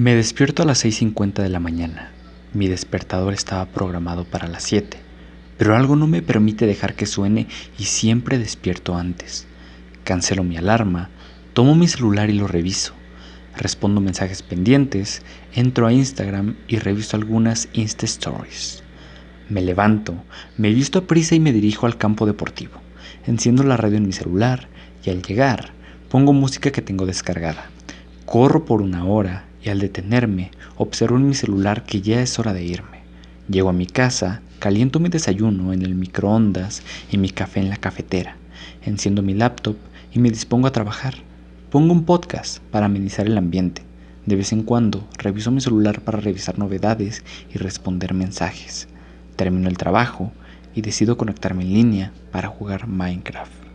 Me despierto a las 6.50 de la mañana. Mi despertador estaba programado para las 7, pero algo no me permite dejar que suene y siempre despierto antes. Cancelo mi alarma, tomo mi celular y lo reviso. Respondo mensajes pendientes, entro a Instagram y reviso algunas Insta Stories. Me levanto, me visto a prisa y me dirijo al campo deportivo. Enciendo la radio en mi celular y al llegar pongo música que tengo descargada. Corro por una hora y al detenerme observo en mi celular que ya es hora de irme. Llego a mi casa, caliento mi desayuno en el microondas y mi café en la cafetera. Enciendo mi laptop y me dispongo a trabajar. Pongo un podcast para amenizar el ambiente. De vez en cuando reviso mi celular para revisar novedades y responder mensajes. Termino el trabajo y decido conectarme en línea para jugar Minecraft.